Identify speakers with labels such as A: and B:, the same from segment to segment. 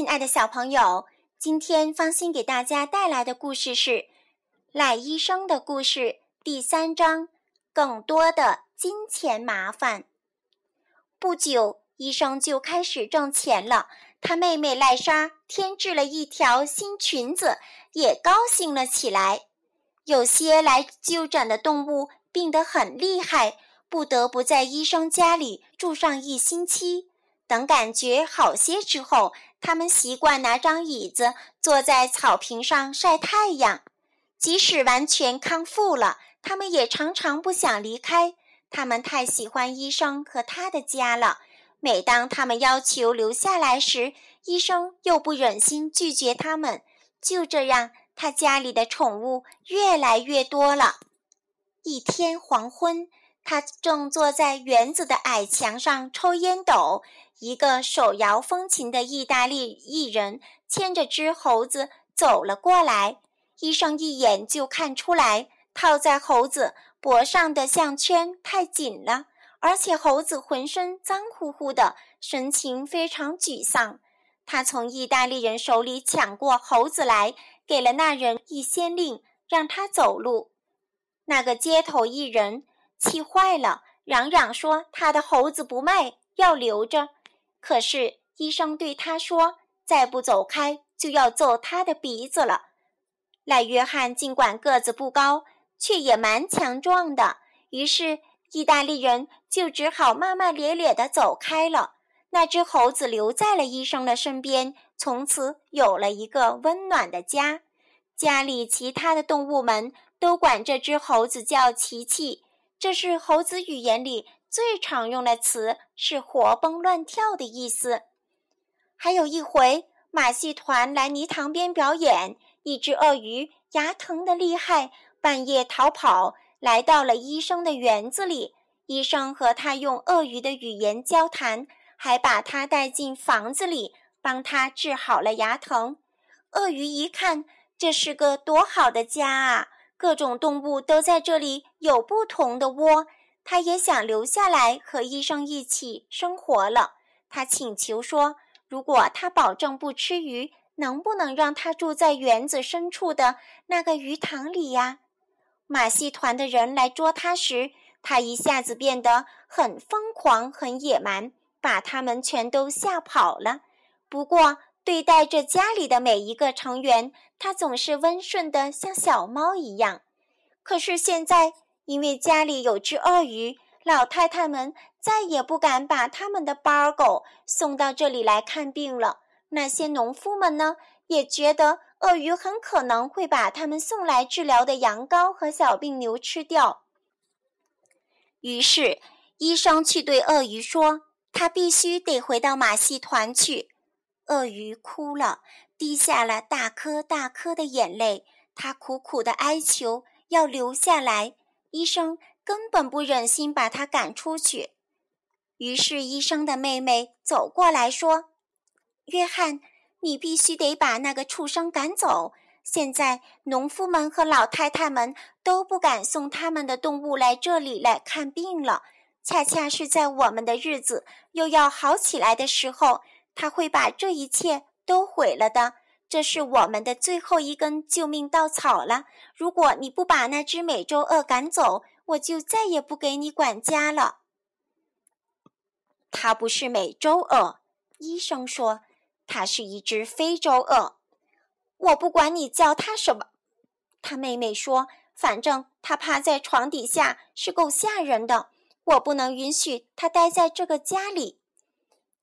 A: 亲爱的小朋友，今天芳心给大家带来的故事是《赖医生的故事》第三章：更多的金钱麻烦。不久，医生就开始挣钱了。他妹妹赖莎添置了一条新裙子，也高兴了起来。有些来就诊的动物病得很厉害，不得不在医生家里住上一星期。等感觉好些之后，他们习惯拿张椅子坐在草坪上晒太阳。即使完全康复了，他们也常常不想离开。他们太喜欢医生和他的家了。每当他们要求留下来时，医生又不忍心拒绝他们。就这样，他家里的宠物越来越多了。一天黄昏。他正坐在园子的矮墙上抽烟斗。一个手摇风琴的意大利艺人牵着只猴子走了过来。医生一眼就看出来，套在猴子脖上的项圈太紧了，而且猴子浑身脏乎乎的，神情非常沮丧。他从意大利人手里抢过猴子来，给了那人一先令，让他走路。那个街头艺人。气坏了，嚷嚷说：“他的猴子不卖，要留着。”可是医生对他说：“再不走开，就要揍他的鼻子了。”赖约翰尽管个子不高，却也蛮强壮的。于是意大利人就只好骂骂咧咧地走开了。那只猴子留在了医生的身边，从此有了一个温暖的家。家里其他的动物们都管这只猴子叫琪琪。这是猴子语言里最常用的词，是活蹦乱跳的意思。还有一回，马戏团来泥塘边表演，一只鳄鱼牙疼得厉害，半夜逃跑，来到了医生的园子里。医生和他用鳄鱼的语言交谈，还把他带进房子里，帮他治好了牙疼。鳄鱼一看，这是个多好的家啊！各种动物都在这里有不同的窝，他也想留下来和医生一起生活了。他请求说：“如果他保证不吃鱼，能不能让他住在园子深处的那个鱼塘里呀？”马戏团的人来捉他时，他一下子变得很疯狂、很野蛮，把他们全都吓跑了。不过，对待着家里的每一个成员，他总是温顺的，像小猫一样。可是现在，因为家里有只鳄鱼，老太太们再也不敢把他们的巴尔狗送到这里来看病了。那些农夫们呢，也觉得鳄鱼很可能会把他们送来治疗的羊羔和小病牛吃掉。于是，医生去对鳄鱼说：“他必须得回到马戏团去。”鳄鱼哭了，滴下了大颗大颗的眼泪。他苦苦的哀求要留下来，医生根本不忍心把他赶出去。于是，医生的妹妹走过来说：“约翰，你必须得把那个畜生赶走。现在，农夫们和老太太们都不敢送他们的动物来这里来看病了。恰恰是在我们的日子又要好起来的时候。”他会把这一切都毁了的，这是我们的最后一根救命稻草了。如果你不把那只美洲鳄赶走，我就再也不给你管家了。它不是美洲鳄，医生说，它是一只非洲鳄。我不管你叫它什么，他妹妹说，反正它趴在床底下是够吓人的。我不能允许它待在这个家里。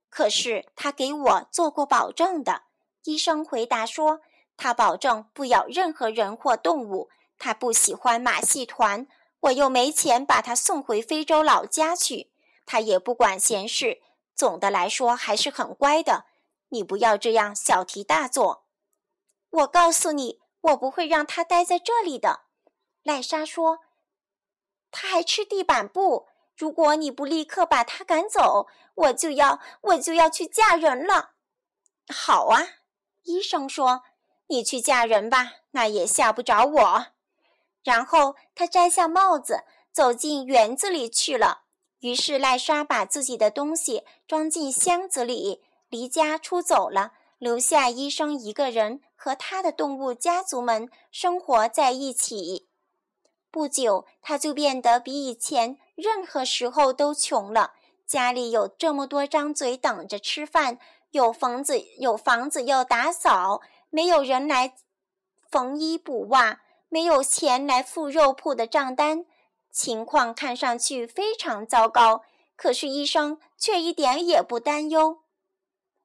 A: 可是他给我做过保证的，医生回答说，他保证不咬任何人或动物。他不喜欢马戏团，我又没钱把他送回非洲老家去。他也不管闲事，总的来说还是很乖的。你不要这样小题大做。我告诉你，我不会让他待在这里的。赖莎说，他还吃地板布。如果你不立刻把他赶走，我就要我就要去嫁人了。好啊，医生说，你去嫁人吧，那也吓不着我。然后他摘下帽子，走进园子里去了。于是赖莎把自己的东西装进箱子里，离家出走了。留下医生一个人和他的动物家族们生活在一起。不久，他就变得比以前任何时候都穷了。家里有这么多张嘴等着吃饭，有房子有房子要打扫，没有人来缝衣补袜，没有钱来付肉铺的账单，情况看上去非常糟糕。可是医生却一点也不担忧。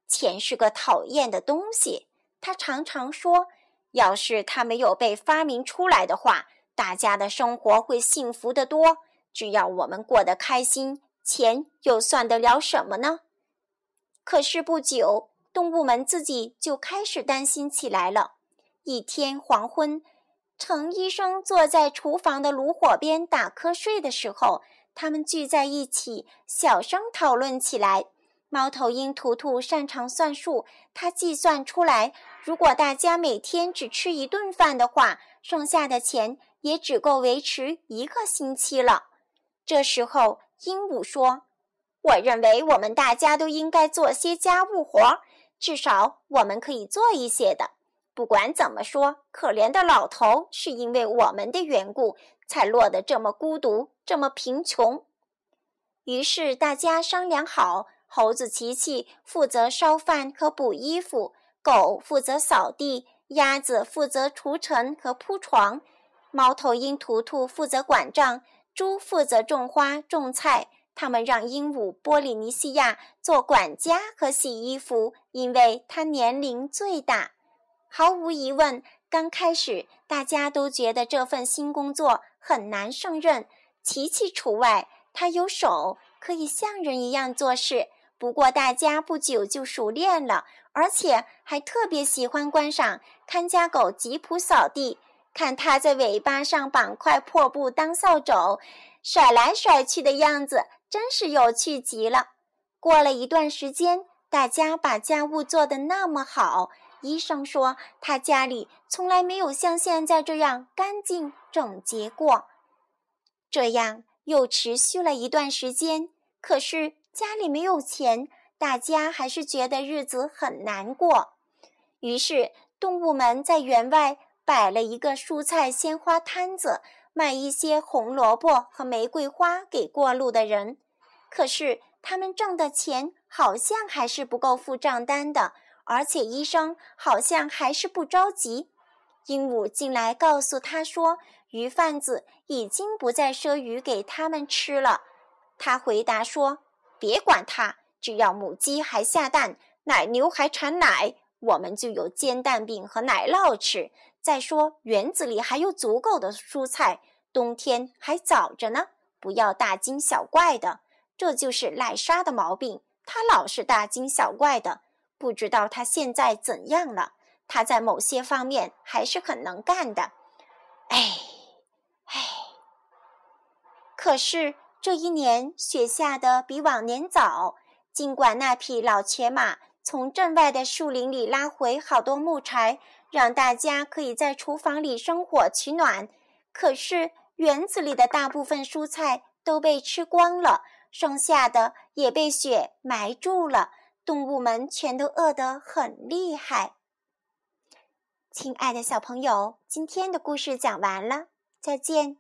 A: 钱是个讨厌的东西，他常常说，要是它没有被发明出来的话。大家的生活会幸福得多。只要我们过得开心，钱又算得了什么呢？可是不久，动物们自己就开始担心起来了。一天黄昏，程医生坐在厨房的炉火边打瞌睡的时候，他们聚在一起，小声讨论起来。猫头鹰图图擅长算数，他计算出来，如果大家每天只吃一顿饭的话，剩下的钱。也只够维持一个星期了。这时候，鹦鹉说：“我认为我们大家都应该做些家务活，至少我们可以做一些的。不管怎么说，可怜的老头是因为我们的缘故才落得这么孤独，这么贫穷。”于是大家商量好，猴子琪琪负责烧饭和补衣服，狗负责扫地，鸭子负责除尘和铺床。猫头鹰图图负责管账，猪负责种花种菜。他们让鹦鹉波利尼西亚做管家和洗衣服，因为它年龄最大。毫无疑问，刚开始大家都觉得这份新工作很难胜任，琪琪除外。他有手，可以像人一样做事。不过，大家不久就熟练了，而且还特别喜欢观赏看家狗吉普扫地。看它在尾巴上绑块破布当扫帚，甩来甩去的样子，真是有趣极了。过了一段时间，大家把家务做得那么好，医生说他家里从来没有像现在这样干净整洁过。这样又持续了一段时间，可是家里没有钱，大家还是觉得日子很难过。于是，动物们在园外。摆了一个蔬菜鲜花摊子，卖一些红萝卜和玫瑰花给过路的人。可是他们挣的钱好像还是不够付账单的，而且医生好像还是不着急。鹦鹉进来告诉他说，鱼贩子已经不再赊鱼给他们吃了。他回答说：“别管它，只要母鸡还下蛋，奶牛还产奶，我们就有煎蛋饼和奶酪吃。”再说，园子里还有足够的蔬菜，冬天还早着呢。不要大惊小怪的，这就是赖莎的毛病。她老是大惊小怪的，不知道她现在怎样了。她在某些方面还是很能干的。哎，哎。可是这一年雪下的比往年早，尽管那匹老瘸马从镇外的树林里拉回好多木柴。让大家可以在厨房里生火取暖，可是园子里的大部分蔬菜都被吃光了，剩下的也被雪埋住了，动物们全都饿得很厉害。亲爱的小朋友，今天的故事讲完了，再见。